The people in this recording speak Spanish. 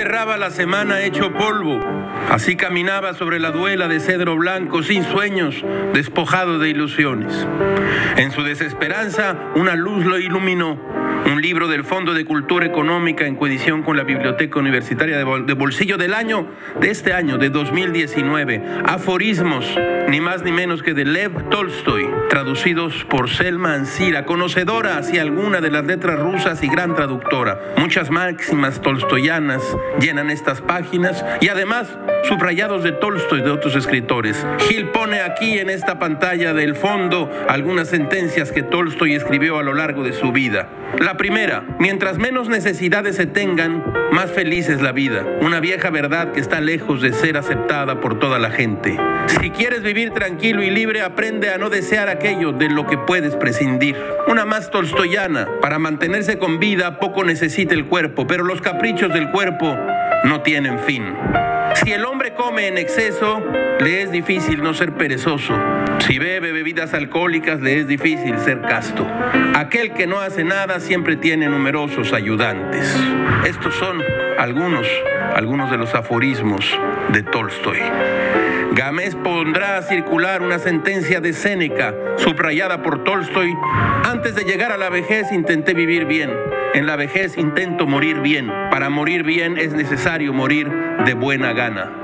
cerraba la semana hecho polvo. Así caminaba sobre la duela de cedro blanco, sin sueños, despojado de ilusiones. En su desesperanza, una luz lo iluminó un libro del Fondo de Cultura Económica en coedición con la Biblioteca Universitaria de, Bolsillo del año, de este año, de 2019. Aforismos, ni más ni menos que de Lev Tolstoy, traducidos por Selma Ansira, conocedora hacia alguna de las letras rusas y gran traductora. Muchas máximas tolstoyanas llenan estas páginas y además subrayados de Tolstoy de otros escritores. Gil pone aquí en esta pantalla del fondo algunas sentencias que Tolstoy escribió a lo largo de su vida. La primera, mientras menos necesidades se tengan, más feliz es la vida. Una vieja verdad que está lejos de ser aceptada por toda la gente. Si quieres vivir tranquilo y libre, aprende a no desear aquello de lo que puedes prescindir. Una más tolstoyana, para mantenerse con vida poco necesita el cuerpo, pero los caprichos del cuerpo no tienen fin. Si el hombre come en exceso, le es difícil no ser perezoso. Si bebe bebidas alcohólicas, le es difícil ser casto. Aquel que no hace nada siempre tiene numerosos ayudantes. Estos son algunos, algunos de los aforismos de Tolstoy. Gámez pondrá a circular una sentencia de Séneca, subrayada por Tolstoy. Antes de llegar a la vejez intenté vivir bien. En la vejez intento morir bien. Para morir bien es necesario morir de buena gana.